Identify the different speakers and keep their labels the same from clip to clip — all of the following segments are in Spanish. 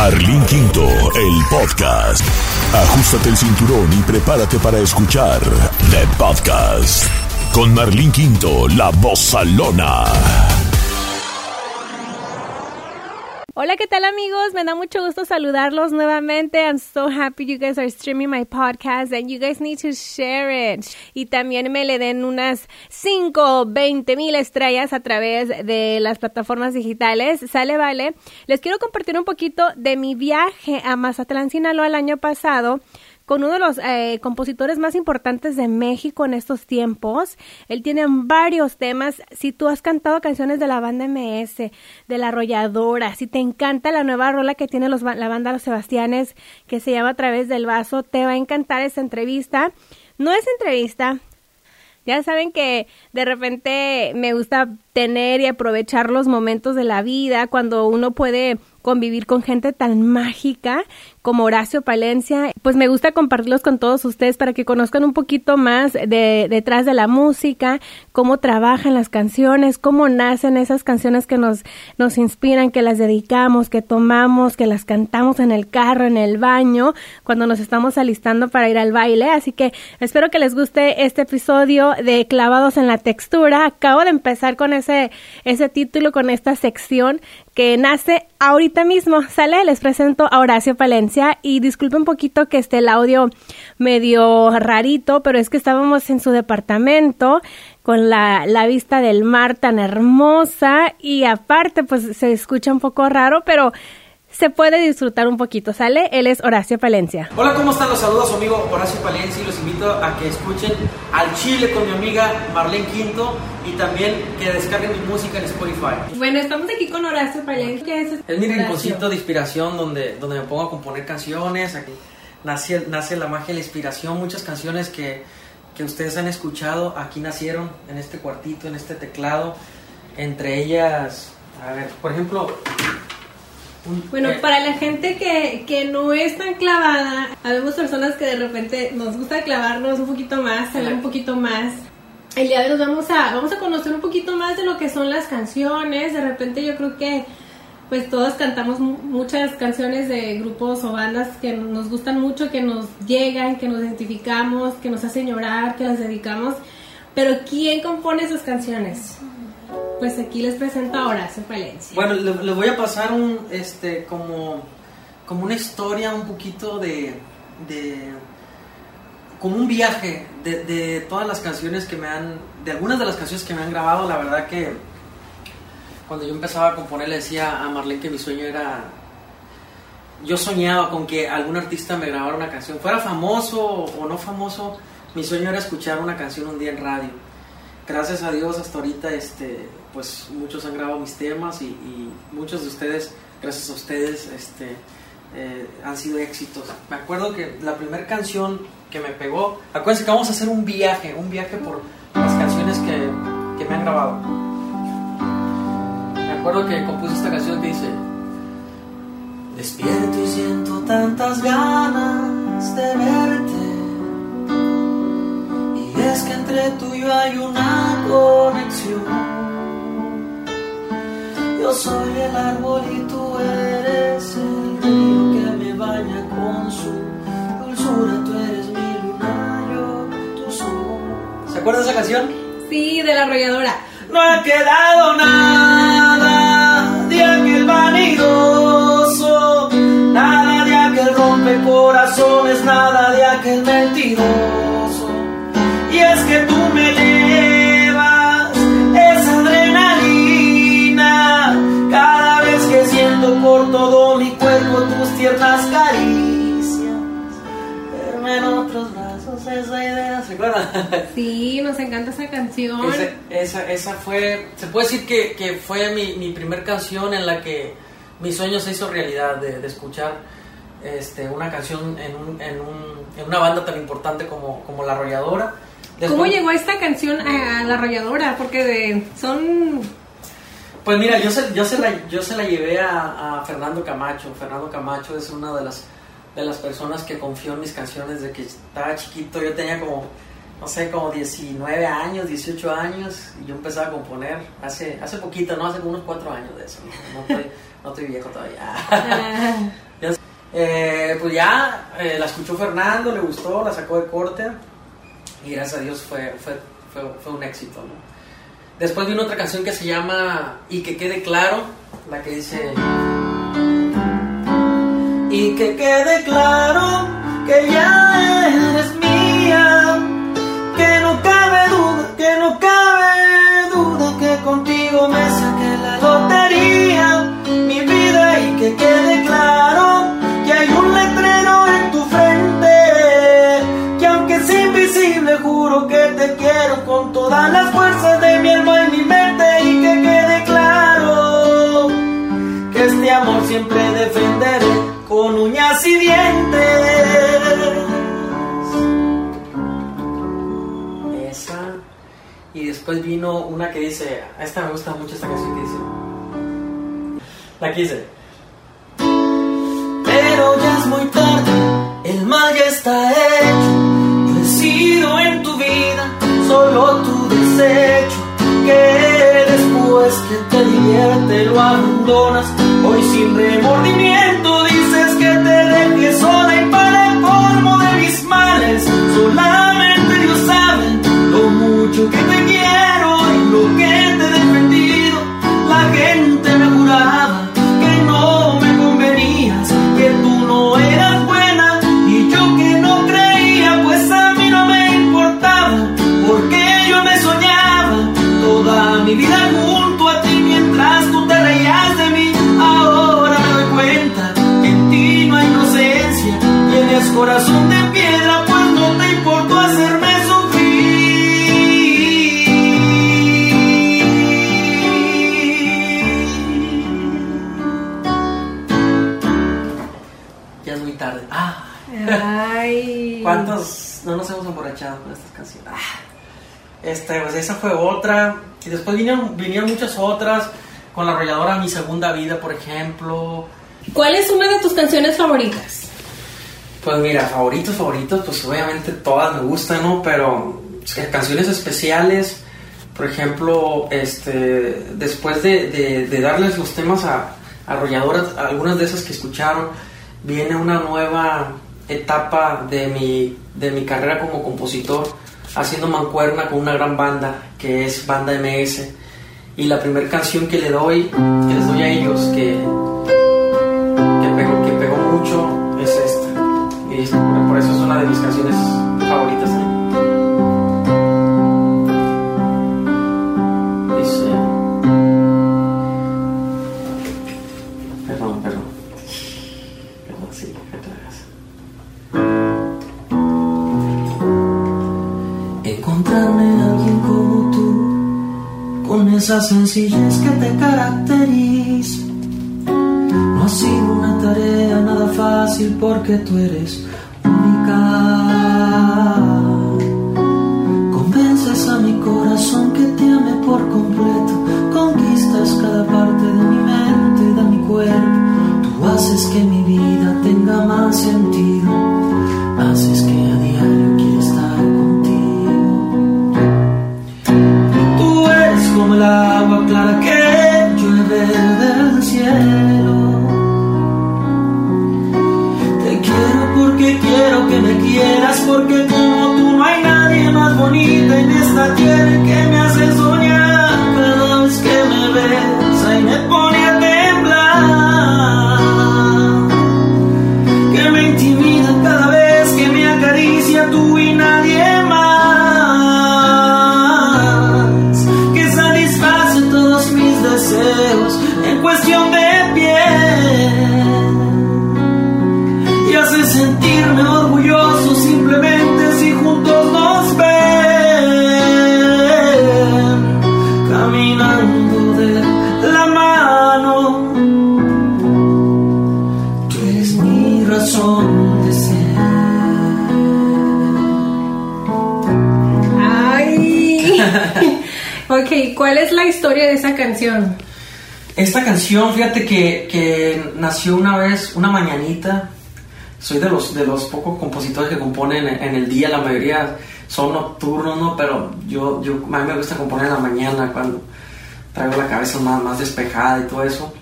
Speaker 1: Marlín Quinto, el podcast. Ajustate el cinturón y prepárate para escuchar The Podcast. Con Marlín Quinto, la voz salona.
Speaker 2: Hola, ¿qué tal amigos? Me da mucho gusto saludarlos nuevamente. I'm so happy you guys are streaming my podcast and you guys need to share it. Y también me le den unas 5, 20 mil estrellas a través de las plataformas digitales. Sale, vale. Les quiero compartir un poquito de mi viaje a Mazatlán, Sinaloa el año pasado con uno de los eh, compositores más importantes de México en estos tiempos. Él tiene varios temas. Si tú has cantado canciones de la banda MS, de La Arrolladora, si te encanta la nueva rola que tiene los, la banda Los Sebastianes, que se llama A través del vaso, te va a encantar esta entrevista. No es entrevista, ya saben que de repente me gusta tener y aprovechar los momentos de la vida cuando uno puede convivir con gente tan mágica como Horacio Palencia, pues me gusta compartirlos con todos ustedes para que conozcan un poquito más de detrás de la música, cómo trabajan las canciones, cómo nacen esas canciones que nos, nos inspiran, que las dedicamos, que tomamos, que las cantamos en el carro, en el baño, cuando nos estamos alistando para ir al baile. Así que espero que les guste este episodio de Clavados en la Textura. Acabo de empezar con ese, ese título, con esta sección que nace ahorita mismo. Sale, les presento a Horacio Palencia y disculpe un poquito que esté el audio medio rarito, pero es que estábamos en su departamento con la, la vista del mar tan hermosa y aparte pues se escucha un poco raro, pero se puede disfrutar un poquito, ¿sale? Él es Horacio Palencia.
Speaker 3: Hola, ¿cómo están? Los saludos a su amigo Horacio Palencia y los invito a que escuchen al Chile con mi amiga Marlene Quinto y también que descarguen mi música en Spotify.
Speaker 2: Bueno, estamos aquí con Horacio Palencia. ¿Qué es?
Speaker 3: Es mi rinconcito de inspiración donde, donde me pongo a componer canciones, aquí nace, nace la magia y la inspiración, muchas canciones que, que ustedes han escuchado aquí nacieron en este cuartito, en este teclado, entre ellas, a ver, por ejemplo,
Speaker 2: bueno,
Speaker 3: eh,
Speaker 2: para la gente que, que no es tan clavada, habemos personas que de repente nos gusta clavarnos un poquito más, saber un poquito más. El día de hoy vamos a, vamos a conocer un poquito más de lo que son las canciones. De repente yo creo que pues todos cantamos muchas canciones de grupos o bandas que nos gustan mucho, que nos llegan, que nos identificamos, que nos hacen llorar, que las dedicamos. Pero ¿quién compone esas canciones? Pues aquí les presento a Horacio Palencia.
Speaker 3: Bueno, les le voy a pasar un, este, como, como una historia un poquito de, de como un viaje de, de, todas las canciones que me han, de algunas de las canciones que me han grabado, la verdad que cuando yo empezaba a componer le decía a Marlene que mi sueño era, yo soñaba con que algún artista me grabara una canción, fuera famoso o no famoso, mi sueño era escuchar una canción un día en radio. Gracias a Dios hasta ahorita este, pues muchos han grabado mis temas y, muchos de ustedes, gracias a ustedes, este, eh, han sido éxitos. Me acuerdo que la primera canción que me pegó, acuérdense que vamos a hacer un viaje, un viaje por las canciones que, que me han grabado. Me acuerdo que compuse esta canción que dice, Despierto y siento tantas ganas de verte. Es que entre tú y yo hay una conexión. Yo soy el árbol y tú eres el río que me baña con su dulzura. Tú eres mi luna, yo tu sol. ¿Se acuerda de esa canción?
Speaker 2: Sí, de la arrolladora.
Speaker 3: No ha quedado nada de aquel vanidoso, nada de aquel rompe corazones, nada de aquel mentiroso. Es que tú me llevas esa adrenalina cada vez que siento por todo mi cuerpo tus tiernas caricias. Verme en otros brazos, esa idea, ¿se acuerdan?
Speaker 2: Sí, nos encanta esa canción.
Speaker 3: Esa, esa, esa fue, se puede decir que, que fue mi, mi primer canción en la que mi sueño se hizo realidad de, de escuchar este, una canción en, un, en, un, en, una banda tan importante como, como La Arrolladora.
Speaker 2: Después, ¿Cómo llegó esta canción a, a La Arrolladora? Porque de, son...
Speaker 3: Pues mira, yo se, yo se, la, yo se la llevé a, a Fernando Camacho. Fernando Camacho es una de las, de las personas que confió en mis canciones desde que estaba chiquito. Yo tenía como no sé, como 19 años, 18 años, y yo empezaba a componer hace, hace poquito, ¿no? Hace como unos 4 años de eso, no, no, estoy, no estoy, viejo todavía. Eh, pues ya eh, la escuchó Fernando, le gustó, la sacó de corte y gracias a Dios fue, fue, fue, un éxito. ¿no? Después vino otra canción que se llama Y que quede claro, la que dice... Y que quede claro que ya eres mía, que no cabe duda, que no cabe duda que contigo me saqué la lotería, mi vida y que quede claro que te quiero con todas las fuerzas de mi alma y mi mente y que quede claro que este amor siempre defenderé con uñas y dientes. Esa. Y después vino una que dice, esta me gusta mucho esta canción que dice. La que dice. Pero ya es muy tarde, el mal ya está hecho. Solo tu desecho. Que después que te divierte lo abandonas. Hoy sin remordimiento corazón de piedra, pues no te importó hacerme sufrir. Ya es muy tarde. Ah.
Speaker 2: Ay.
Speaker 3: ¿Cuántos no nos hemos emborrachado con estas canciones? Ah. Este, pues esa fue otra. Y después vinieron, vinieron muchas otras. Con la arrolladora Mi Segunda Vida, por ejemplo.
Speaker 2: ¿Cuál es una de tus canciones favoritas?
Speaker 3: Pues mira, favoritos, favoritos, pues obviamente todas me gustan, ¿no? Pero canciones especiales, por ejemplo, este, después de, darles los temas a, arrolladoras, algunas de esas que escucharon, viene una nueva etapa de mi, de mi carrera como compositor, haciendo mancuerna con una gran banda, que es Banda MS. Y la primera canción que le doy, que les doy a ellos, que de mis canciones favoritas. Dice. Perdón, perdón. Perdón, sí, vez. Encontrarme a alguien como tú, con esa sencillez que te caracteriza. No ha sido una tarea nada fácil porque tú eres haces que mi vida tenga más sentido. Soy de los, de los pocos compositores que componen en, el día, la mayoría son nocturnos, ¿no? Pero yo, yo, a mí me gusta componer en la mañana cuando traigo la cabeza más, más despejada y todo eso.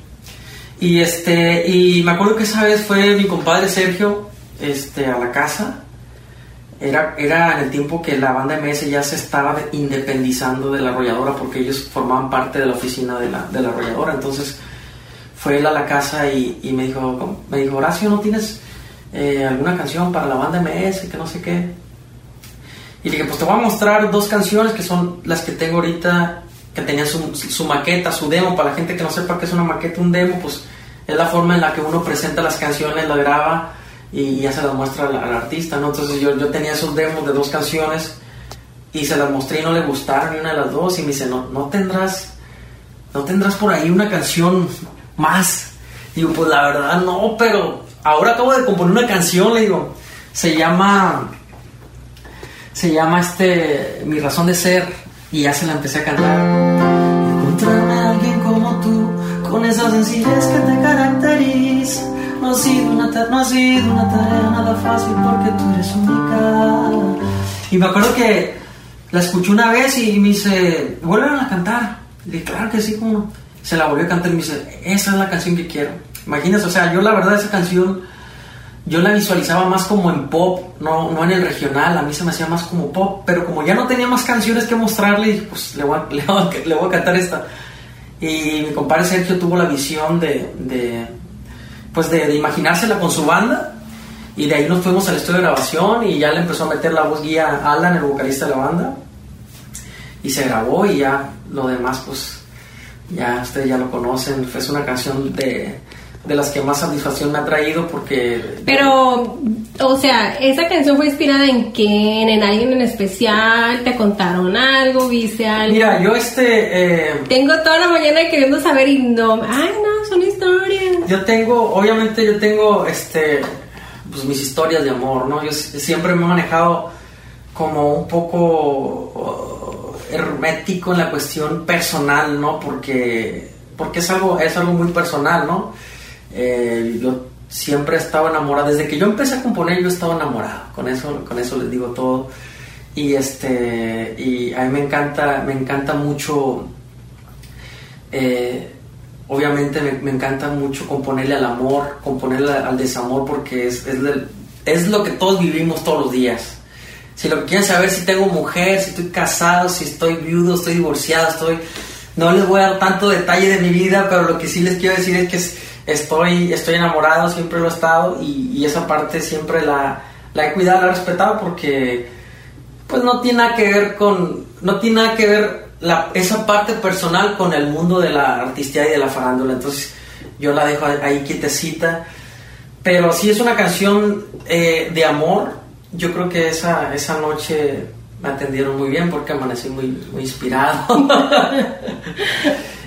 Speaker 3: Y este, y me acuerdo que esa vez fue mi compadre Sergio, este, a la casa. Era, era en el tiempo que la banda MS ya se estaba independizando de la arrolladora porque ellos formaban parte de la oficina de la, de la arrolladora. Entonces fue él a la casa y, y me dijo, me dijo, Horacio, ¿no tienes eh, alguna canción para la banda MS? Que no sé qué. Y le dije, pues te voy a mostrar dos canciones que son las que tengo ahorita que tenía su, su, maqueta, su demo, para la gente que no sepa qué es una maqueta, un demo, pues es la forma en la que uno presenta las canciones, la graba y ya se las muestra al, al artista, ¿no? Entonces yo, yo tenía esos demos de dos canciones y se las mostré y no le gustaron ni una de las dos y me dice, no, no tendrás, no tendrás por ahí una canción más. Digo, pues la verdad no, pero ahora acabo de componer una canción, le digo, se llama, se llama este, Mi razón de ser y ya se la empecé a cantar. Encontrarme a alguien como tú, con esa sencillez que te caracteriza. No ha sido una, no ha sido una tarea nada fácil porque tú eres única. Y me acuerdo que la escuché una vez y me dice, vuelven a cantar. Y dije, claro que sí, como Se la volvió a cantar y me dice, esa es la canción que quiero. Imagínate, o sea, yo la verdad esa canción yo la visualizaba más como en pop, no, no en el regional, a mí se me hacía más como pop, pero como ya no tenía más canciones que mostrarle, pues le voy a, le voy a, cantar esta. Y mi compadre Sergio tuvo la visión de, de pues de, de, imaginársela con su banda, y de ahí nos fuimos al estudio de grabación y ya le empezó a meter la voz guía a Alan, el vocalista de la banda, y se grabó y ya lo demás, pues ya ustedes ya lo conocen, es una canción de de las que más satisfacción me ha traído porque...
Speaker 2: Pero, o sea, ¿esa canción fue inspirada en quién? ¿En alguien en especial? ¿Te contaron algo? ¿Viste algo?
Speaker 3: Mira, yo este... Eh,
Speaker 2: tengo toda la mañana queriendo saber y no... Ay, no, son historias.
Speaker 3: Yo tengo, obviamente yo tengo, este, pues mis historias de amor, ¿no? Yo siempre me he manejado como un poco uh, hermético en la cuestión personal, ¿no? Porque, porque es algo, es algo muy personal, ¿no? Eh, yo siempre he estado enamorado. Desde que yo empecé a componer, yo estaba enamorado. Con eso, con eso les digo todo. Y este, y a mí me encanta, me encanta mucho. Eh, obviamente me, encanta mucho componerle al amor, componerle al desamor, porque es, es, es, lo que todos vivimos todos los días. Si lo que quieren saber si tengo mujer, si estoy casado, si estoy viudo, estoy divorciado, estoy... No les voy a dar tanto detalle de mi vida, pero lo que sí les quiero decir es que es, estoy, estoy enamorado, siempre lo he estado y, y esa parte siempre la, la, he cuidado, la he respetado porque pues no tiene nada que ver con, no tiene nada que ver la, esa parte personal con el mundo de la artistía y de la farándula, entonces yo la dejo ahí quietecita, pero si es una canción eh, de amor, yo creo que esa, esa noche me atendieron muy bien porque amanecí muy, muy inspirado.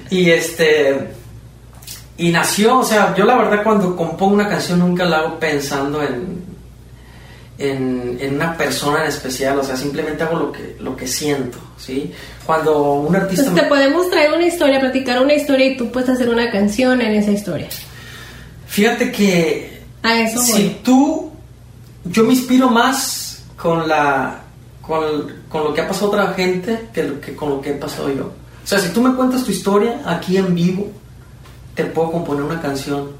Speaker 3: y este y nació, o sea, yo la verdad cuando compongo una canción nunca la hago pensando en, en, en, una persona en especial, o sea, simplemente hago lo que, lo que siento, ¿sí? Cuando un artista...
Speaker 2: Entonces, te podemos traer una historia, platicar una historia y tú puedes hacer una canción en esa historia.
Speaker 3: Fíjate que...
Speaker 2: A eso
Speaker 3: Si
Speaker 2: voy.
Speaker 3: tú... Yo me inspiro más con la... Con, con lo que ha pasado otra gente que, que con lo que he pasado yo. O sea, si tú me cuentas tu historia aquí en vivo, te puedo componer una canción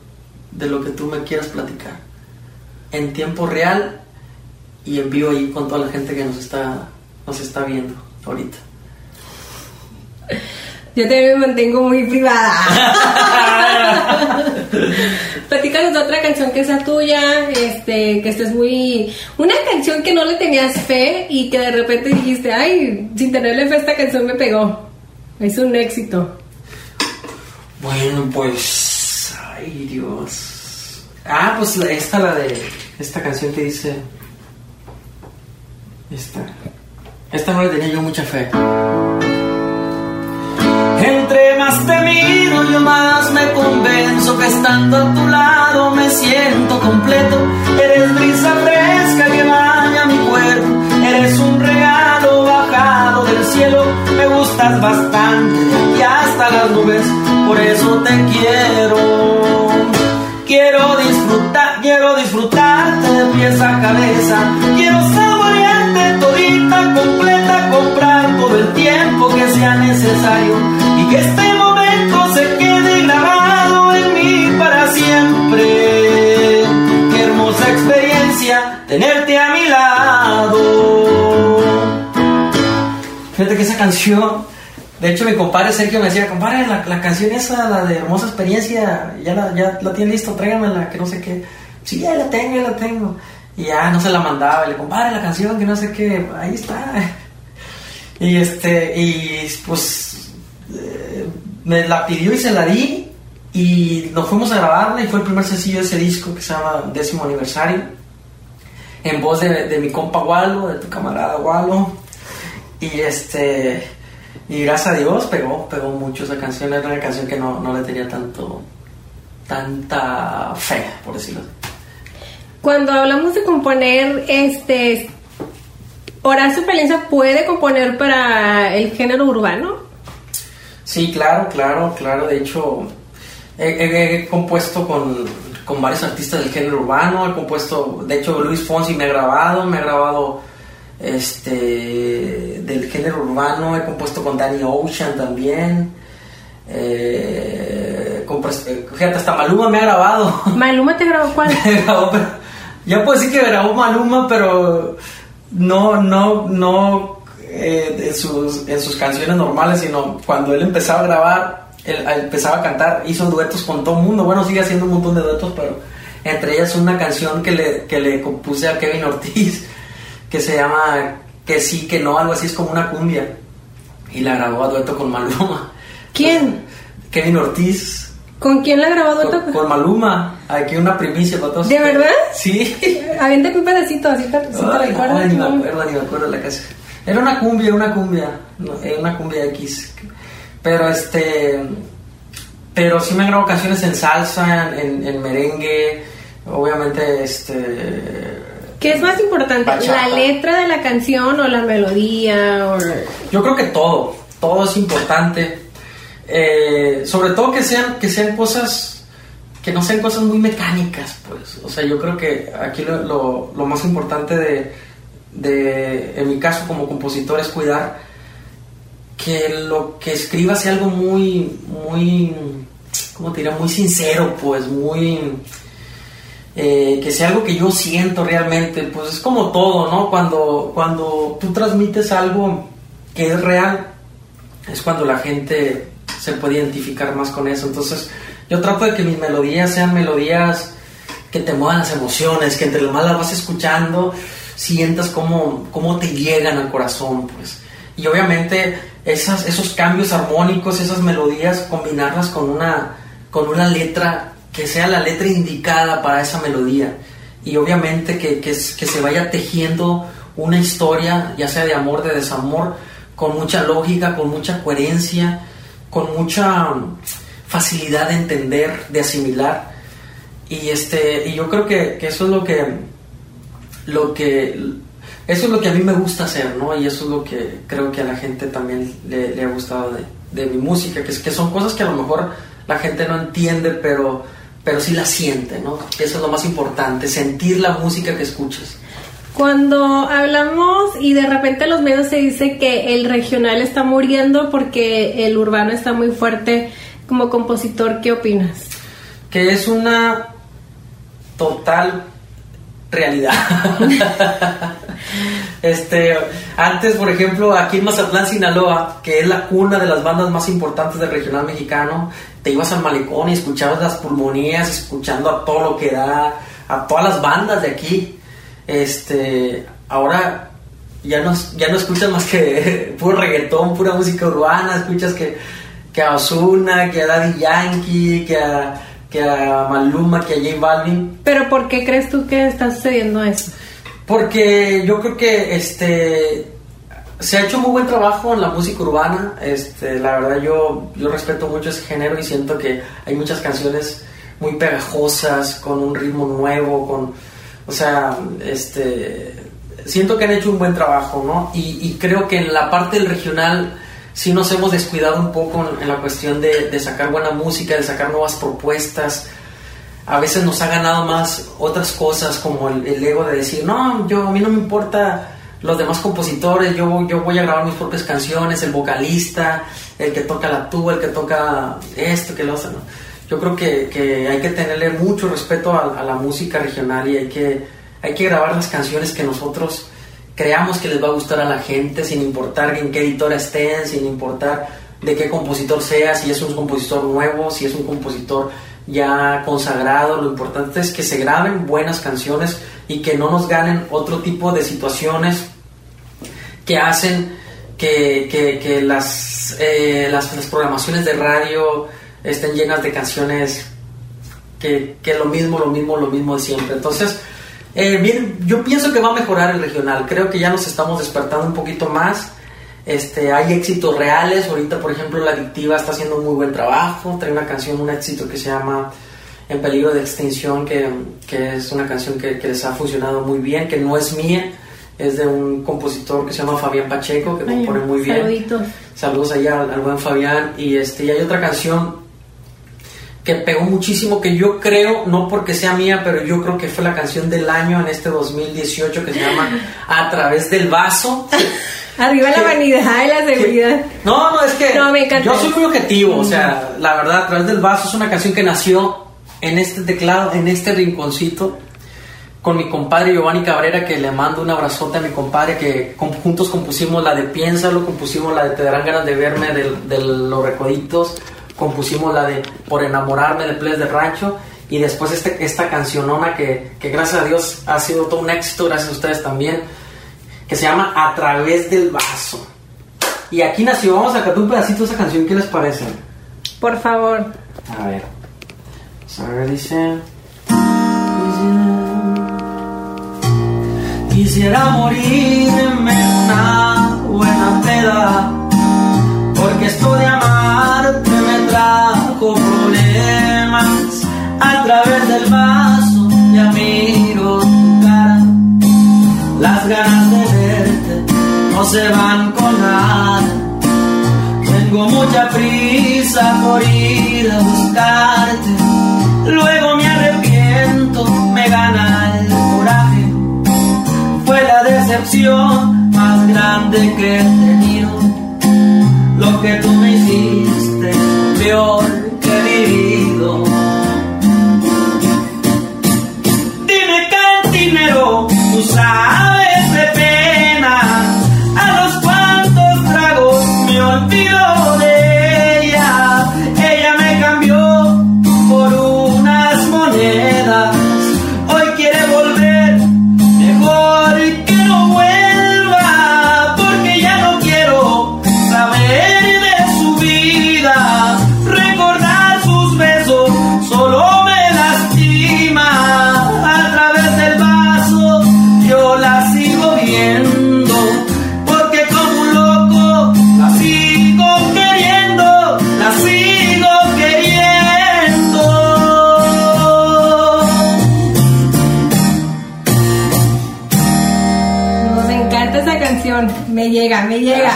Speaker 3: de lo que tú me quieras platicar en tiempo real y en vivo ahí con toda la gente que nos está nos está viendo ahorita.
Speaker 2: Yo también me mantengo muy privada. Platícanos de otra canción que sea tuya, este, que estés muy... Una canción que no le tenías fe y que de repente dijiste, ay, sin tenerle fe esta canción me pegó. Es un éxito.
Speaker 3: Bueno, pues. Ay, Dios. Ah, pues esta, la de. Esta canción que dice. Esta. Esta no le tenía yo mucha fe. Entre más te miro, yo más me convenzo que estando a tu lado me siento completo. Eres brisa fresca que baña mi cuerpo. Eres un regalo bajado del cielo. Me gustas bastante y hasta las nubes por eso te quiero. Quiero disfrutar, quiero disfrutarte de pies a cabeza. Quiero saborearte todita, completa, comprar todo el tiempo que sea necesario y que este momento se quede grabado en mí para siempre. Qué hermosa experiencia tenerte a mi lado. Fíjate que esa canción de hecho mi compadre Sergio me decía, compadre, la, la canción esa, la de Hermosa Experiencia, ya la, ya la tiene listo, tráigamela, que no sé qué. Sí, ya la tengo, ya la tengo. Y ya no se la mandaba, y le compadre la canción, que no sé qué, ahí está. Y este, y pues eh, me la pidió y se la di y nos fuimos a grabarla y fue el primer sencillo de ese disco que se llama Décimo Aniversario en voz de, de mi compa Walo, de tu camarada Walo y este y gracias a Dios pegó, pegó mucho esa canción, era una canción que no, no le tenía tanto tanta fe, por decirlo así.
Speaker 2: Cuando hablamos de componer, este, Horacio Palencia puede componer para el género urbano.
Speaker 3: Sí, claro, claro, claro. De hecho, he, he- he compuesto con, con varios artistas del género urbano. He compuesto, de hecho, Luis Fonsi me ha grabado, me ha grabado este del género urbano. He compuesto con Danny Ocean también. Eh, eh, fíjate, hasta Maluma me ha grabado.
Speaker 2: Maluma te grabó cuál?
Speaker 3: Me grabó, pero- ya puedo decir que grabó Maluma, pero no, no, no eh, en, sus, en sus canciones normales, sino cuando él empezaba a grabar, él, él empezaba a cantar, hizo duetos con todo el mundo. Bueno, sigue haciendo un montón de duetos, pero entre ellas una canción que le, que le compuse a Kevin Ortiz, que se llama Que sí, que no, algo así, es como una cumbia. Y la grabó a dueto con Maluma.
Speaker 2: ¿Quién?
Speaker 3: Kevin Ortiz.
Speaker 2: ¿Con quién la grabó dueto?
Speaker 3: Con, con Maluma, aquí una primicia para todos.
Speaker 2: ¿De verdad?
Speaker 3: Sí.
Speaker 2: Aviéntate un pedacito, así te, si te
Speaker 3: Ay,
Speaker 2: recuerdas.
Speaker 3: ay, ni me
Speaker 2: ¿no?
Speaker 3: acuerdo, ni me acuerdo la canción. Era una cumbia, una cumbia, no, era una cumbia X. Pero este, pero sí me grabo canciones en salsa, en, en merengue, obviamente este.
Speaker 2: ¿Qué es más importante,
Speaker 3: Bachata.
Speaker 2: la letra de la canción o la melodía? O...
Speaker 3: Yo creo que todo, todo es importante. Eh, sobre todo que sean, que sean cosas, que no sean cosas muy mecánicas, pues. O sea, yo creo que aquí lo, lo- lo más importante de, de, en mi caso como compositor, es cuidar que lo que escriba sea algo muy, muy, ¿cómo te diría? Muy sincero, pues, muy... eh, que sea algo que yo siento realmente, pues es como todo, ¿no? Cuando, cuando tú transmites algo que es real, es cuando la gente se puede identificar más con eso. Entonces, yo trato de que mis melodías sean melodías que te muevan las emociones, que entre lo más las vas escuchando, sientas cómo, cómo te llegan al corazón, pues. Y obviamente esas, esos cambios armónicos, esas melodías, combinarlas con una, con una letra que sea la letra indicada para esa melodía. Y obviamente que, que, que se vaya tejiendo una historia, ya sea de amor, de desamor, con mucha lógica, con mucha coherencia, con mucha mm, facilidad de entender, de asimilar. Y este, y yo creo que, que eso es lo que, lo que, eso es lo que a mí me gusta hacer, ¿no? Y eso es lo que creo que a la gente también le, le ha gustado de, de mi música, que, es, que son cosas que a lo mejor la gente no entiende, pero, pero sí la siente, ¿no? Eso es lo más importante, sentir la música que escuchas.
Speaker 2: Cuando hablamos y de repente en los medios se dice que el regional está muriendo porque el urbano está muy fuerte como compositor, ¿qué opinas?
Speaker 3: que es una total realidad. este, antes, por ejemplo, aquí en Mazatlán, Sinaloa, que es la cuna de las bandas más importantes del regional mexicano, te ibas al malecón y escuchabas las pulmonías, escuchando a todo lo que da, a todas las bandas de aquí. Este, ahora ya no, ya no escuchas más que puro reggaetón, pura música urbana, escuchas que, que a Ozuna, que a Daddy Yankee, que a, que a Maluma, que a J Balvin.
Speaker 2: Pero ¿por qué crees tú que está sucediendo eso?
Speaker 3: Porque yo creo que este se ha hecho muy buen trabajo en la música urbana. Este, la verdad yo, yo respeto mucho ese género y siento que hay muchas canciones muy pegajosas, con un ritmo nuevo, con o sea, este siento que han hecho un buen trabajo, ¿no? Y, y creo que en la parte del regional sí nos hemos descuidado un poco en, la cuestión de, de sacar buena música, de sacar nuevas propuestas a veces nos ha ganado más otras cosas como el, el ego de decir, no, yo a mí no me importa los demás compositores, yo, yo voy a grabar mis propias canciones, el vocalista, el que toca la tuba, el que toca esto, que lo otro. ¿no? Yo creo que, que hay que tenerle mucho respeto a, a la música regional y hay que, hay que grabar las canciones que nosotros creamos que les va a gustar a la gente, sin importar en qué editora estén, sin importar de qué compositor sea, si es un compositor nuevo, si es un compositor ya consagrado, lo importante es que se graben buenas canciones y que no nos ganen otro tipo de situaciones que hacen que, las, eh, las, las, programaciones de radio estén llenas de canciones que, que lo mismo, lo mismo, lo mismo de siempre. Entonces, eh, bien, yo pienso que va a mejorar el regional. Creo que ya nos estamos despertando un poquito más. Este, hay éxitos reales. Ahorita, por ejemplo, La Adictiva está haciendo un muy buen trabajo. Trae una canción, un éxito que se llama En peligro de extinción, que, que es una canción que, que, les ha funcionado muy bien, que no es mía, es de un compositor que se llama Fabián Pacheco, que compone muy bien.
Speaker 2: Saluditos.
Speaker 3: Saludos allá al, al, buen Fabián. Y, este, y hay otra canción que pegó muchísimo, que yo creo, no porque sea mía, pero yo creo que fue la canción del año en este 2018 que se llama A través del vaso.
Speaker 2: Arriba la vanidad y la seguridad.
Speaker 3: no, no, es que
Speaker 2: no, me
Speaker 3: yo soy muy objetivo, o sea, la verdad, A través del vaso es una canción que nació en este teclado, en este rinconcito, con mi compadre Giovanni Cabrera, que le mando un abrazote a mi compadre, que juntos compusimos la de Piénsalo, compusimos la de Te darán ganas de verme, de, de Los Recoditos, compusimos la de Por enamorarme de Ples de Rancho y después este, esta cancionona que, que, gracias a Dios ha sido todo un éxito, gracias a ustedes también, que se llama A través del vaso. Y aquí nació, vamos a cantar un pedacito de esa canción, ¿qué les parece?
Speaker 2: Por favor.
Speaker 3: A ver. A ver, dice... Quisiera morirme una buena peda, porque esto de amarte me trajo problemas. A través del vaso ya miro tu cara, las ganas de verte no se van con nada. Tengo mucha prisa por ir a buscarte, luego me arrepiento, me gana el coraje. Fue la decepción más grande que he tenido. Lo que tú me hiciste, peor que he vivido. Dime cantinero, tú sabes
Speaker 2: llega, me llega.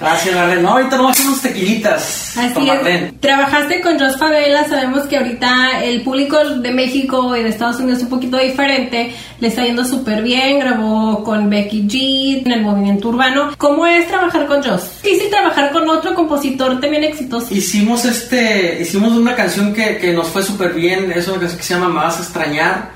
Speaker 3: Gracias, Marlene. No, ahorita no vamos a hacer unos tequilitas.
Speaker 2: Así
Speaker 3: con
Speaker 2: es. Trabajaste con Jos Favela. Sabemos que ahorita el público de México y de Estados Unidos es un poquito diferente. Le está yendo súper bien. Grabó con Becky G en el movimiento urbano. ¿Cómo es trabajar con Jos? Quise trabajar con otro compositor también exitoso.
Speaker 3: Hicimos este, hicimos una canción que, que nos fue súper bien, es una canción que se llama Me vas a extrañar,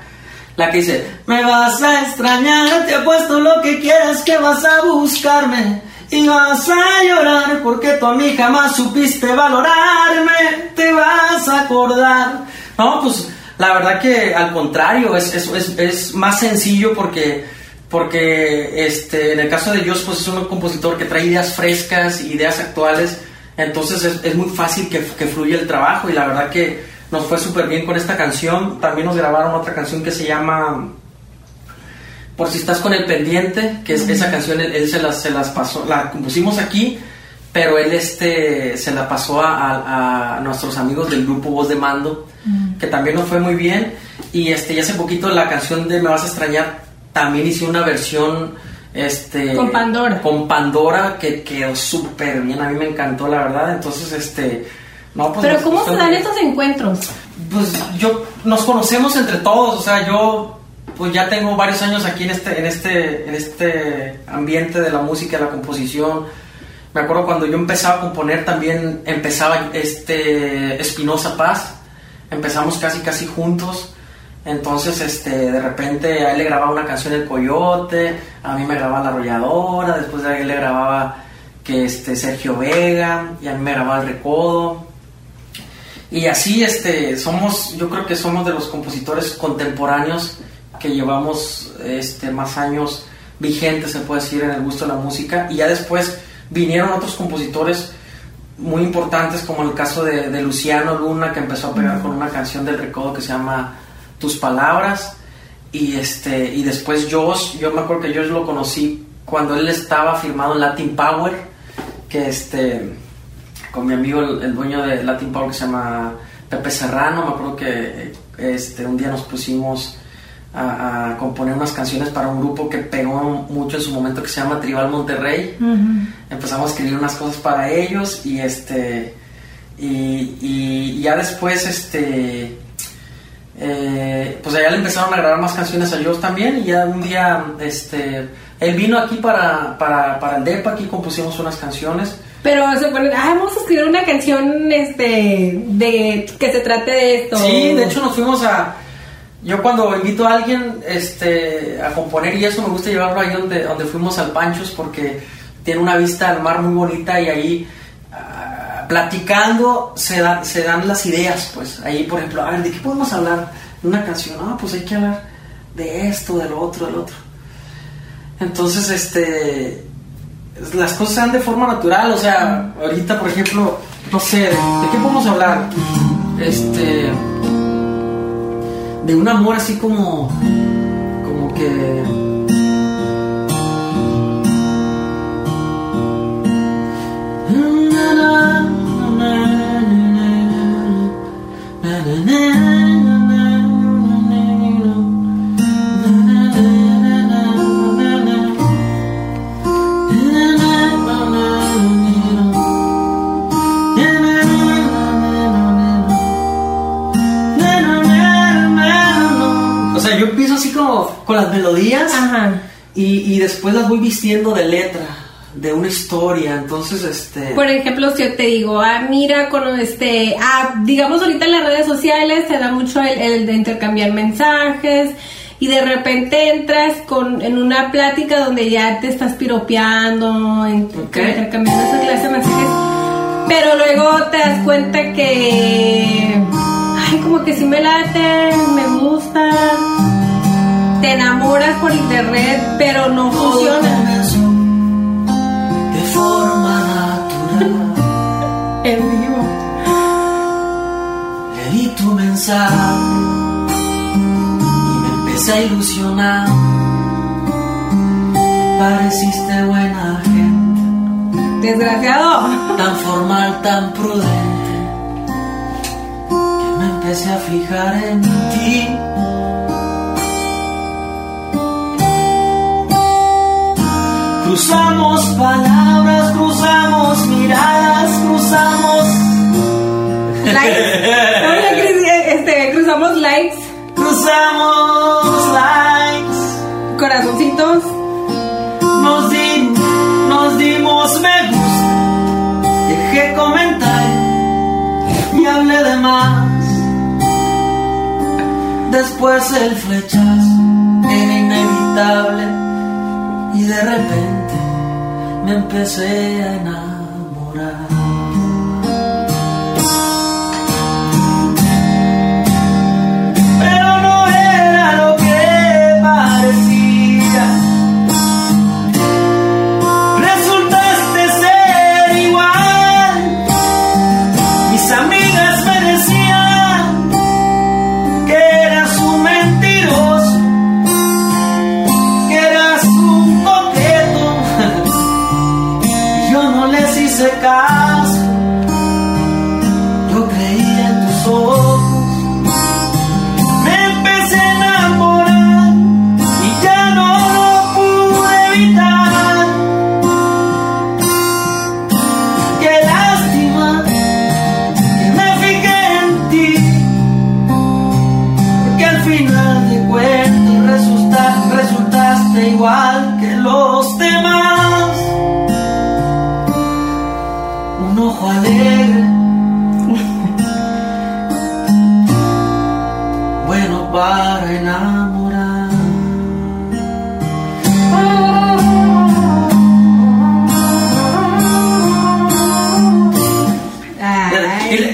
Speaker 3: la que dice, me vas a extrañar, te apuesto lo que quieras que vas a buscarme y vas a llorar porque tú a mí jamás supiste valorarme, te vas a acordar. No, pues la verdad que al contrario, es, es, es, más sencillo porque porque este, en el caso de Dios pues es un compositor que trae ideas frescas, ideas actuales, entonces es, es muy fácil que, que fluya el trabajo y la verdad que nos fue súper bien con esta canción, también nos grabaron otra canción que se llama Por si estás con el pendiente, que es esa canción, él, él se, las, se las pasó, la compusimos aquí, pero él este, se la pasó a, a, a nuestros amigos del grupo Voz de Mando, que también nos fue muy bien, y este, y hace poquito la canción de Me vas a extrañar también hice una versión este
Speaker 2: Con Pandora.
Speaker 3: con Pandora que quedó súper bien. A mí me encantó la verdad. Entonces este no pues
Speaker 2: Pero ¿cómo
Speaker 3: gustó
Speaker 2: se dan estos encuentros?
Speaker 3: pues yo nos conocemos entre todos o sea yo pues ya tengo varios años aquí en este en este en este ambiente de la música de la composición me acuerdo cuando yo empezaba a componer también empezaba este Espinosa Paz empezamos casi casi juntos Entonces, este, de repente a él le grababa una canción El Coyote, a mí me grababa La Arrolladora, después de él le grababa que este Sergio Vega y a mí me grababa El Recodo. Y así este somos, yo creo que somos de los compositores contemporáneos que llevamos este más años vigentes, se puede decir, en el gusto de la música. Y ya después vinieron otros compositores muy importantes, como el caso de, Luciano Luna, que empezó a pegar con una canción del recodo que se llama Tus Palabras. Y, este, y después Josh, yo me acuerdo que Josh lo conocí cuando él estaba firmado en Latin Power, que este, con mi amigo, el, el dueño de Latin Power, que se llama Pepe Serrano, me acuerdo que este, un día nos pusimos a, a, componer unas canciones para un grupo que pegó mucho en su momento que se llama Tribal Monterrey. Empezamos a escribir unas cosas para ellos y este y, y ya después este eh, pues allá le empezaron a grabar más canciones a ellos también y ya un día este él vino aquí para, para, para el DEPA, aquí compusimos unas canciones.
Speaker 2: Pero se ponen, ah, vamos a escribir una canción este de que se trate de esto.
Speaker 3: Sí, de hecho nos fuimos a yo cuando invito a alguien este, a componer y eso me gusta llevarlo ahí donde, donde fuimos al Panchos porque tiene una vista al mar muy bonita y ahí uh, platicando se, da, se dan las ideas, pues ahí por ejemplo, a ver, ¿de qué podemos hablar? De una canción, ah, pues hay que hablar de esto, de lo otro, del otro. Entonces, este, las cosas se dan de forma natural, o sea, ahorita por ejemplo, no sé, ¿de, qué podemos hablar? Este de un amor así como como que con las melodías
Speaker 2: Ajá.
Speaker 3: y, y después las voy vistiendo de letra, de una historia. Entonces, este.
Speaker 2: Por ejemplo, si yo te digo, ah, mira, con este, ah, digamos ahorita en las redes sociales se da mucho el, el de intercambiar mensajes y de repente entras con, en una plática donde ya te estás piropeando, intercambiando esa clase de mensajes, pero luego te das cuenta que, ay, como que sí me late, me gusta, te enamoras por internet, pero no
Speaker 3: Todo
Speaker 2: funciona.
Speaker 3: de forma natural.
Speaker 2: En vivo.
Speaker 3: Leí tu mensaje y me empecé a ilusionar. Me pareciste buena gente,
Speaker 2: Desgraciado.
Speaker 3: tan formal, tan prudente, que me empecé a fijar en ti. Cruzamos palabras, cruzamos miradas, cruzamos
Speaker 2: likes. Cris, este, cruzamos likes,
Speaker 3: Cruzamos likes,
Speaker 2: corazoncitos.
Speaker 3: nos, di- nos dimos me gusta, dejé comentario y hablé de más. Después el flechazo era inevitable de repente me empecé a enamorar.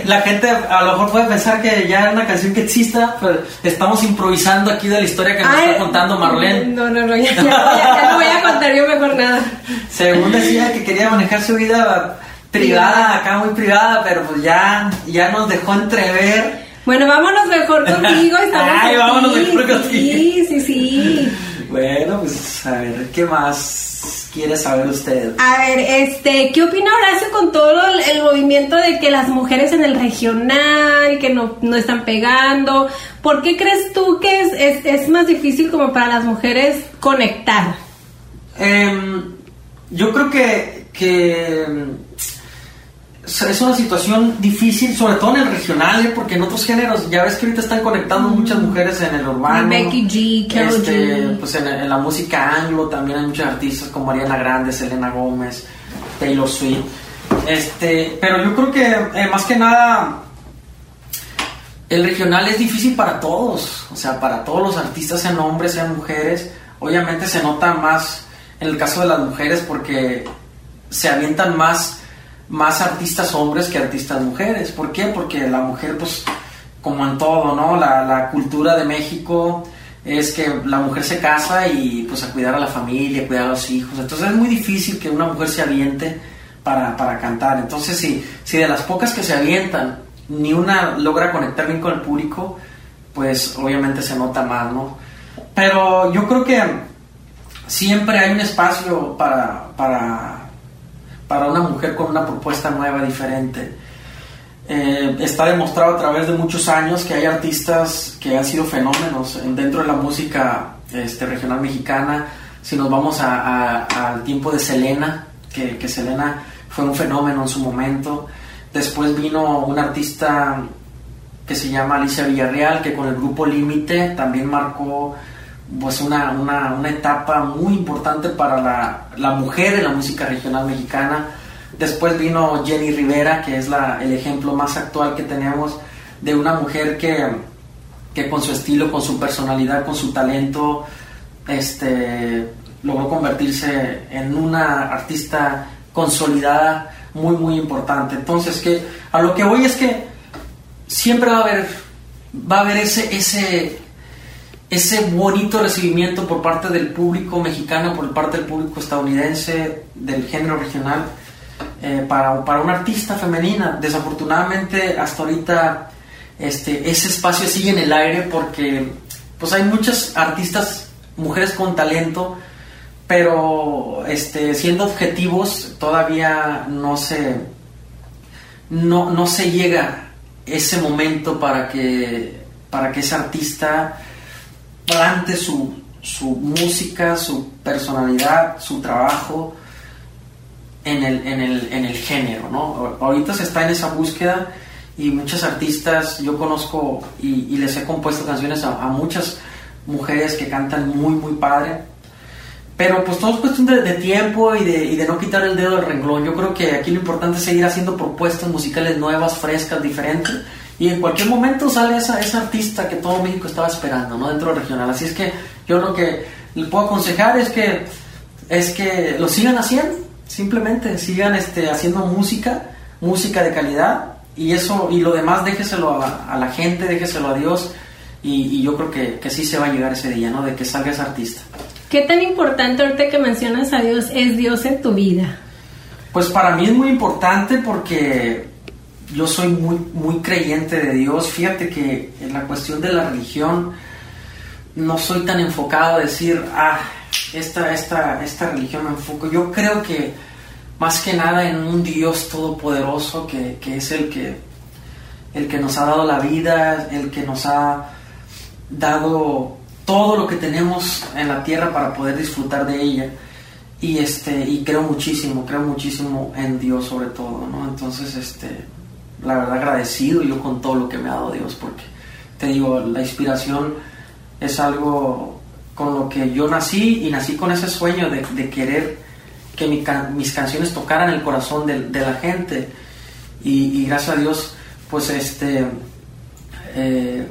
Speaker 3: La gente a lo mejor puede pensar que ya es una canción que exista, pero estamos improvisando aquí de la historia que nos está contando Marlene.
Speaker 2: No, no, no, ya, no voy a contar yo mejor nada.
Speaker 3: Según decía que quería manejar su vida privada, acá muy privada, pero pues ya, ya nos dejó entrever
Speaker 2: bueno, vámonos mejor contigo.
Speaker 3: Ay, vámonos mejor contigo.
Speaker 2: Sí, sí, sí.
Speaker 3: Bueno, pues a ver, ¿qué más quiere saber usted?
Speaker 2: A ver, este, ¿qué opina Horacio con todo el, movimiento de que las mujeres en el regional, que no, no están pegando? ¿Por qué crees tú que es, es, es más difícil como para las mujeres conectar?
Speaker 3: Eh, yo creo que, que es una situación difícil, sobre todo en el regional, ¿eh? porque en otros géneros, ya ves que ahorita están conectando muchas mujeres en el urbano.
Speaker 2: Becky G, Carol
Speaker 3: este, Pues en, la música anglo también hay muchos artistas como Ariana Grande, Selena Gómez, Taylor Swift. Este, pero yo creo que eh, más que nada el regional es difícil para todos, o sea, para todos los artistas, sean hombres, sean mujeres. Obviamente se nota más en el caso de las mujeres porque se avientan más más artistas hombres que artistas mujeres. ¿Por qué? Porque la mujer, pues, como en todo, ¿no? La, cultura de México es que la mujer se casa y pues a cuidar a la familia, cuidar a los hijos. Entonces es muy difícil que una mujer se aviente para, para cantar. Entonces si, si de las pocas que se avientan, ni una logra conectar bien con el público, pues obviamente se nota más, ¿no? Pero yo creo que siempre hay un espacio para, para para una mujer con una propuesta nueva, diferente. Eh, está demostrado a través de muchos años que hay artistas que han sido fenómenos dentro de la música este, regional mexicana. Si nos vamos al tiempo de Selena, que, que, Selena fue un fenómeno en su momento. Después vino un artista que se llama Alicia Villarreal, que con el grupo Límite también marcó pues una, una, una, etapa muy importante para la, la, mujer en la música regional mexicana. Después vino Jenny Rivera, que es la, el ejemplo más actual que tenemos de una mujer que, que con su estilo, con su personalidad, con su talento, este, logró convertirse en una artista consolidada muy, muy importante. Entonces, que a lo que voy es que siempre va a haber, va a haber ese, ese, ese bonito recibimiento por parte del público mexicano, por parte del público estadounidense, del género regional, eh, para, para una artista femenina. Desafortunadamente, hasta ahorita, este, ese espacio sigue en el aire porque pues hay muchas artistas, mujeres con talento, pero este, siendo objetivos, todavía no se, no, no se llega ese momento para que, para que esa artista plante su, su música, su personalidad, su trabajo en el, en el, en el género, ¿no? Ahorita se está en esa búsqueda y muchas artistas, yo conozco y, les he compuesto canciones a, muchas mujeres que cantan muy, muy padre. Pero pues todo es cuestión de, de tiempo y de, y de, no quitar el dedo del renglón. Yo creo que aquí lo importante es seguir haciendo propuestas musicales nuevas, frescas, diferentes y en cualquier momento sale esa, esa artista que todo México estaba esperando, ¿no? Dentro del regional. Así es que yo lo que le puedo aconsejar es que, es que lo sigan haciendo, simplemente sigan este, haciendo música, música de calidad, y eso, y lo demás déjeselo a, la gente, déjeselo a Dios, y, yo creo que, que, sí se va a llegar ese día, ¿no? De que salga esa artista.
Speaker 2: ¿Qué tan importante ahorita que mencionas a Dios es Dios en tu vida?
Speaker 3: Pues para mí es muy importante porque yo soy muy, muy creyente de Dios. Fíjate que en la cuestión de la religión no soy tan enfocado a decir, ah, esta, esta, esta religión me enfoco. Yo creo que más que nada en un Dios todopoderoso que, que es el que, el que nos ha dado la vida, el que nos ha dado todo lo que tenemos en la tierra para poder disfrutar de ella. Y, este, y creo muchísimo, creo muchísimo en Dios sobre todo, ¿no? Entonces, este, la verdad agradecido yo con todo lo que me ha dado Dios, porque te digo, la inspiración es algo con lo que yo nací y nací con ese sueño de, querer que mis canciones tocaran el corazón de, la gente y, gracias a Dios pues este eh,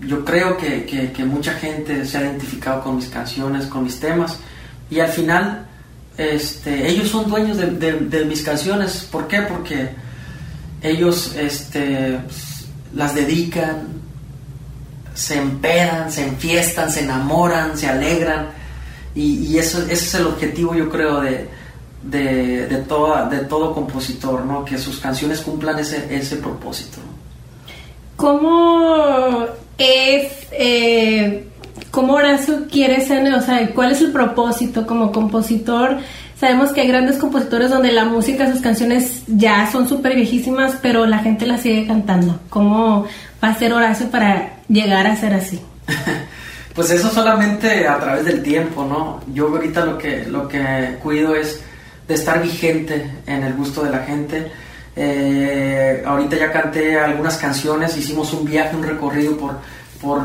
Speaker 3: yo creo que, mucha gente se ha identificado con mis canciones, con mis temas y al final este, ellos son dueños de, de mis canciones, ¿por qué? Porque ellos este, las dedican, se empedan, se enfiestan, se enamoran, se alegran. Y, eso, ese es el objetivo, yo creo, de, de, de, toda, de todo compositor, ¿no? que sus canciones cumplan ese, ese propósito.
Speaker 2: ¿Cómo es, eh, cómo Horacio quiere ser, o sea, cuál es el propósito como compositor? Sabemos que hay grandes compositores donde la música, sus canciones ya son súper viejísimas, pero la gente las sigue cantando. ¿Cómo va a ser Horacio para llegar a ser así?
Speaker 3: pues eso solamente a través del tiempo, ¿no? Yo ahorita lo que, lo que cuido es de estar vigente en el gusto de la gente. Eh, ahorita ya canté algunas canciones, hicimos un viaje, un recorrido por, por,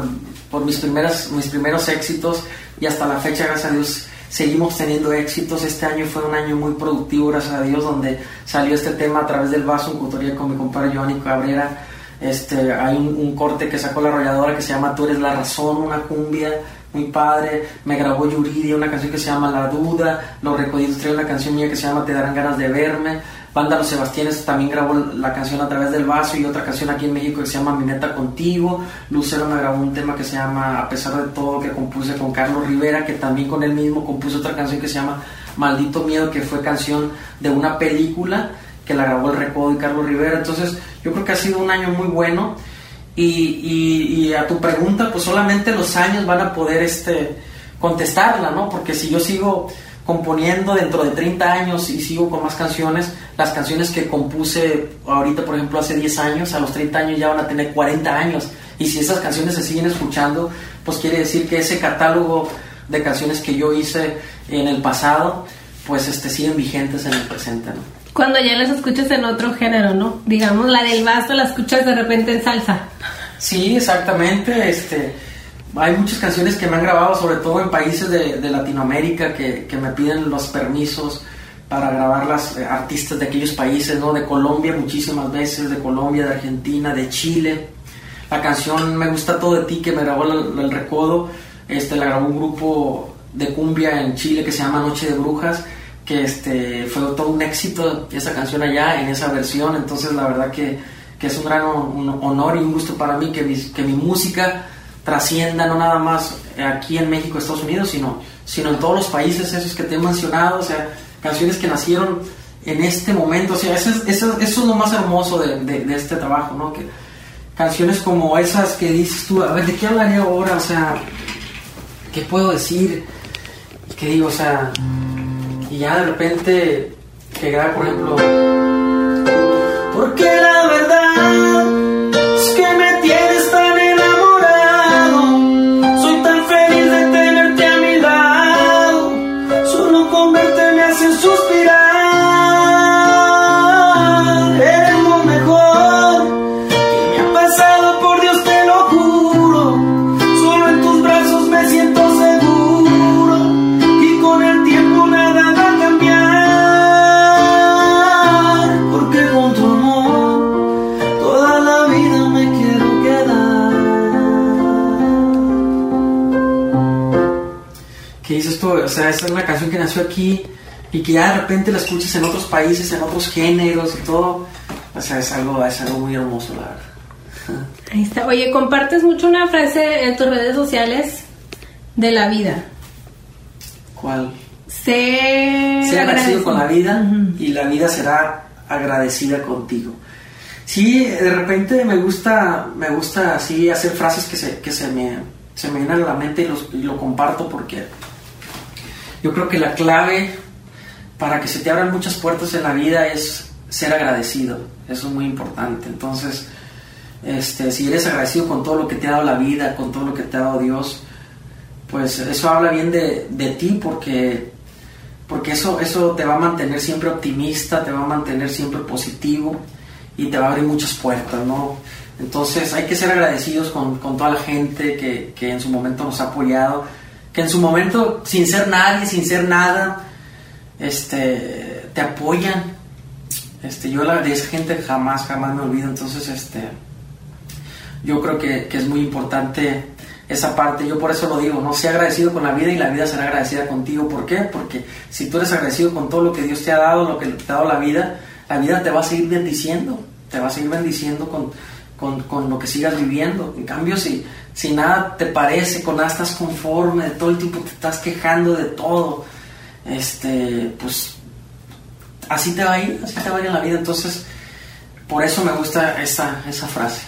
Speaker 3: por mis, primeras, mis primeros éxitos y hasta la fecha, gracias a Dios, seguimos teniendo éxitos. Este año fue un año muy productivo, gracias a Dios, donde salió este tema a través del vaso en cutoría con mi compadre Johnny Cabrera. Este, hay un, corte que sacó la arrolladora que se llama Tú eres la razón, una cumbia muy padre. Me grabó Yuridia una canción que se llama La Duda. Los Recoditos trae una canción mía que se llama Te darán ganas de verme. Banda Los Sebastianes también grabó la canción a través del vaso y otra canción aquí en México que se llama Mi Neta Contigo. Lucero me grabó un tema que se llama A pesar de todo que compuse con Carlos Rivera, que también con él mismo compuso otra canción que se llama Maldito Miedo, que fue canción de una película que la grabó el Recodo y Carlos Rivera. Entonces yo creo que ha sido un año muy bueno y, y, a tu pregunta pues solamente los años van a poder este, contestarla, ¿no? Porque si yo sigo componiendo dentro de 30 años y sigo con más canciones, las canciones que compuse ahorita, por ejemplo, hace 10 años, a los 30 años ya van a tener 40 años. Y si esas canciones se siguen escuchando, pues quiere decir que ese catálogo de canciones que yo hice en el pasado, pues este, siguen vigentes en el presente, ¿no?
Speaker 2: Cuando ya las escuchas en otro género, ¿no? Digamos, la del vaso la escuchas de repente en salsa.
Speaker 3: Sí, exactamente. Este, hay muchas canciones que me han grabado, sobre todo en países de, Latinoamérica, que, me piden los permisos para grabar las eh, artistas de aquellos países, ¿no? De Colombia muchísimas veces, de Colombia, de Argentina, de Chile. La canción Me gusta todo de ti que me grabó el, Recodo, este, la grabó un grupo de cumbia en Chile que se llama Noche de Brujas, que este, fue todo un éxito esa canción allá en esa versión, entonces la verdad que, que es un gran honor y un gusto para mí que, que mi música trascienda no nada más aquí en México, Estados Unidos, sino, sino en todos los países esos que te he mencionado, o sea, canciones que nacieron en este momento, o sea, eso es, eso, es lo más hermoso de, de, este trabajo, ¿no? Que canciones como esas que dices tú, a ver, ¿de qué hablaría ahora? O sea, ¿qué puedo decir? ¿Qué digo? O sea, y ya de repente, que graba, por ejemplo, porque la verdad sea, esa es una canción que nació aquí y que ya de repente la escuchas en otros países, en otros géneros y todo. O sea, es algo, es algo muy hermoso, la verdad.
Speaker 2: Ahí está. Oye, compartes mucho una frase en tus redes sociales de la vida.
Speaker 3: ¿Cuál?
Speaker 2: Sé,
Speaker 3: sé agradecido con la vida y la vida será agradecida contigo. Sí, de repente me gusta, me gusta así hacer frases que se, que se me, se me vienen a la mente y, los, y lo comparto porque yo creo que la clave para que se te abran muchas puertas en la vida es ser agradecido. Eso es muy importante. Entonces, este, si eres agradecido con todo lo que te ha dado la vida, con todo lo que te ha dado Dios, pues eso habla bien de, de ti porque, porque eso, eso te va a mantener siempre optimista, te va a mantener siempre positivo y te va a abrir muchas puertas, ¿no? Entonces hay que ser agradecidos con, con toda la gente que, que en su momento nos ha apoyado que en su momento, sin ser nadie, sin ser nada, este, te apoyan. Este, yo la, de esa gente jamás, jamás me olvido. Entonces, este, yo creo que, es muy importante esa parte. Yo por eso lo digo, no sea agradecido con la vida y la vida será agradecida contigo. ¿Por qué? Porque si tú eres agradecido con todo lo que Dios te ha dado, lo que te ha dado la vida, la vida te va a seguir bendiciendo. te va a seguir bendiciendo con, con, con lo que sigas viviendo. En cambio, si, si nada te parece, con nada estás conforme, de todo el tiempo te estás quejando de todo, este, pues así te va a ir, así te va a ir en la vida. Entonces, por eso me gusta esa, esa frase.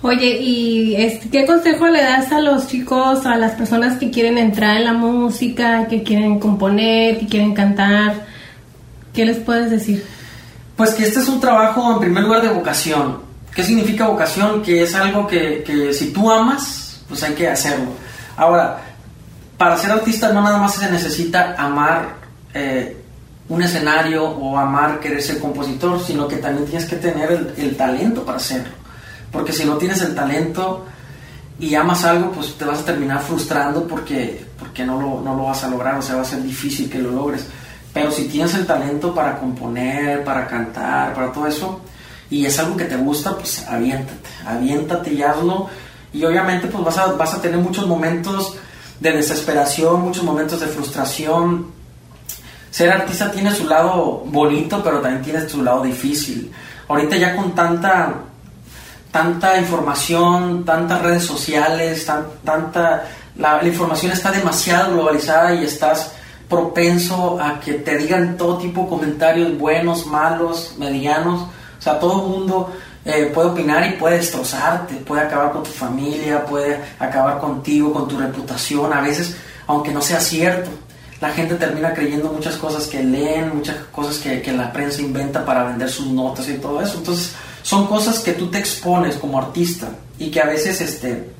Speaker 2: Oye, ¿y este, qué consejo le das a los chicos, a las personas que quieren entrar en la música, que quieren componer, que quieren cantar? ¿Qué les puedes decir?
Speaker 3: Pues que este es un trabajo en primer lugar de vocación. ¿Qué significa vocación? Que es algo que, que si tú amas, pues hay que hacerlo. Ahora, para ser artista no nada más se necesita amar eh, un escenario o amar querer ser compositor, sino que también tienes que tener el, el talento para hacerlo. Porque si no tienes el talento y amas algo, pues te vas a terminar frustrando porque, porque no, lo, no lo vas a lograr, o sea, va a ser difícil que lo logres. Pero si tienes el talento para componer, para cantar, para todo eso, y es algo que te gusta, pues aviéntate, aviéntate y hazlo. Y obviamente pues vas a, vas a tener muchos momentos de desesperación, muchos momentos de frustración. Ser artista tiene su lado bonito, pero también tiene su lado difícil. Ahorita ya con tanta, tanta información, tantas redes sociales, tanta... La, la información está demasiado globalizada y estás propenso a que te digan todo tipo de comentarios buenos, malos, medianos. O sea, todo mundo eh, puede opinar y puede destrozarte, puede acabar con tu familia, puede acabar contigo, con tu reputación. A veces, aunque no sea cierto, la gente termina creyendo muchas cosas que leen, muchas cosas que, que la prensa inventa para vender sus notas y todo eso. Entonces, son cosas que tú te expones como artista y que a veces este,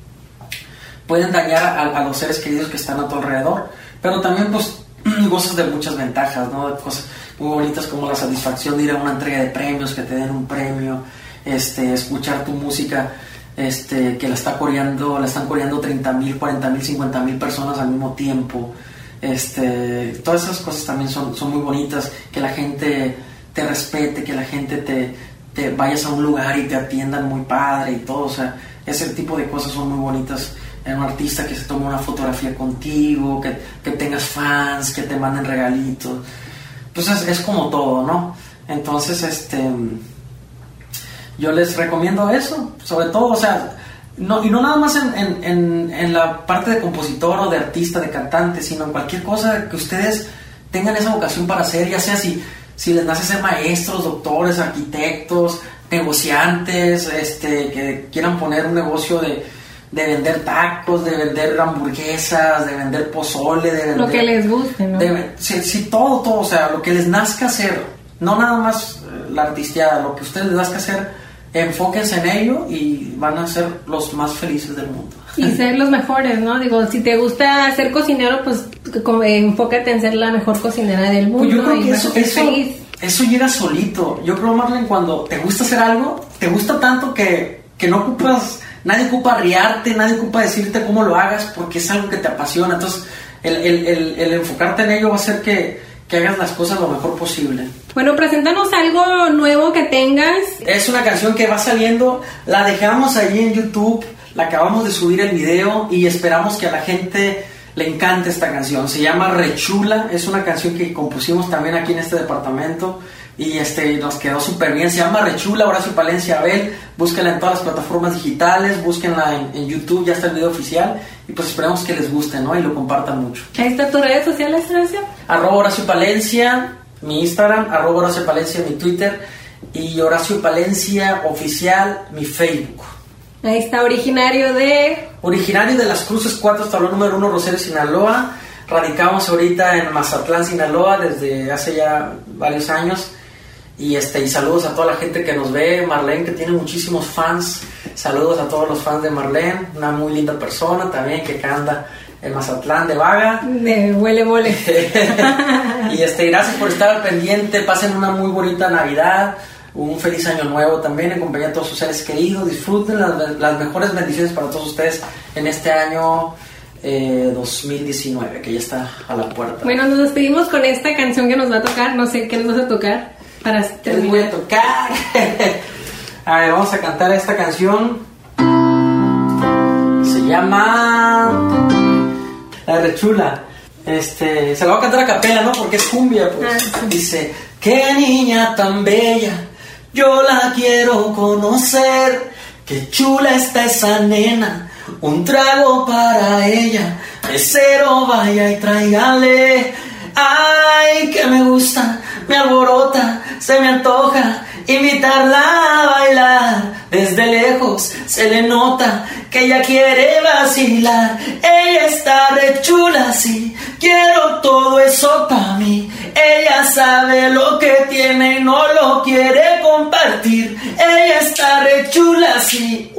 Speaker 3: pueden dañar a, los seres queridos que están a tu alrededor. Pero también, pues, gozas de muchas ventajas, ¿no? Cosas muy bonitas como la satisfacción de ir a una entrega de premios, que te den un premio, este, escuchar tu música, este, que la está coreando, la están coreando 30 mil, 40 mil, 50 mil personas al mismo tiempo. Este, todas esas cosas también son, son muy bonitas, que la gente te respete, que la gente te, te vayas a un lugar y te atiendan muy padre y todo, o sea, ese tipo de cosas son muy bonitas en un artista que se tome una fotografía contigo, que, que tengas fans, que te manden regalitos. Pues es, como todo, ¿no? Entonces, este, yo les recomiendo eso, sobre todo, o sea, no, y no nada más en, en, en, en, la parte de compositor o de artista, de cantante, sino en cualquier cosa que ustedes tengan esa vocación para hacer, ya sea si, si les nace ser maestros, doctores, arquitectos, negociantes, este, que quieran poner un negocio de, de vender tacos, de vender hamburguesas, de vender pozole, de vender...
Speaker 2: Lo que les guste, ¿no?
Speaker 3: De, sí, sí, todo, todo, o sea, lo que les nazca hacer, no nada más la artisteada, lo que a ustedes les nazca hacer, enfóquense en ello y van a ser los más felices del mundo.
Speaker 2: Y ser los mejores, ¿no? Digo, si te gusta ser cocinero, pues enfócate en ser la mejor cocinera del mundo.
Speaker 3: Pues yo creo que eso, eso, llega solito. Yo creo, Marlene, cuando te gusta hacer algo, te gusta tanto que, que no ocupas nadie ocupa riarte, nadie ocupa decirte cómo lo hagas porque es algo que te apasiona. Entonces, el, el, el, el enfocarte en ello va a hacer que, que, hagas las cosas lo mejor posible.
Speaker 2: Bueno, preséntanos algo nuevo que tengas.
Speaker 3: Es una canción que va saliendo, la dejamos allí en YouTube, la acabamos de subir el video y esperamos que a la gente le encante esta canción. Se llama Rechula, es una canción que compusimos también aquí en este departamento y este nos quedó súper bien. Se llama Rechula, Horacio Palencia Abel. Búsquenla en todas las plataformas digitales, búsquenla en, en, YouTube, ya está el video oficial. Y pues esperemos que les guste, ¿no? Y lo compartan mucho.
Speaker 2: Ahí está tus redes sociales, Horacio.
Speaker 3: Arroba Horacio Palencia, mi Instagram, arroba Horacio Palencia, mi Twitter. Y Horacio Palencia Oficial, mi Facebook.
Speaker 2: Ahí está, originario de...
Speaker 3: Originario de Las Cruces 4, tablón número 1, Rosario, Sinaloa. Radicamos ahorita en Mazatlán, Sinaloa, desde hace ya varios años. Y, este, y saludos a toda la gente que nos ve, Marlene que tiene muchísimos fans, saludos a todos los fans de Marlene, una muy linda persona también que anda en Mazatlán de vaga.
Speaker 2: De huele mole.
Speaker 3: y este, gracias por estar al pendiente, pasen una muy bonita Navidad, un feliz año nuevo también en compañía de todos sus seres queridos, disfruten las, las mejores bendiciones para todos ustedes en este año. Eh, 2019, que ya está a la puerta.
Speaker 2: Bueno, nos despedimos con esta canción que nos va a tocar, no sé qué nos vas a tocar para
Speaker 3: Les voy a tocar. a ver, vamos a cantar esta canción. Se llama La Rechula. Este, se la voy a cantar a capela, ¿no? Porque es cumbia, pues. Ah, sí. Dice, qué niña tan bella, Yo la quiero conocer. Qué chula está esa nena. Un trago para ella. Mesero, vaya y tráigale. Ay, que me gusta, me alborota, se me antoja invitarla a bailar. Desde lejos se le nota que ella quiere vacilar. Ella está re chula, sí, quiero todo eso para mí. Ella sabe lo que tiene y no lo quiere compartir. Ella está re chula, sí.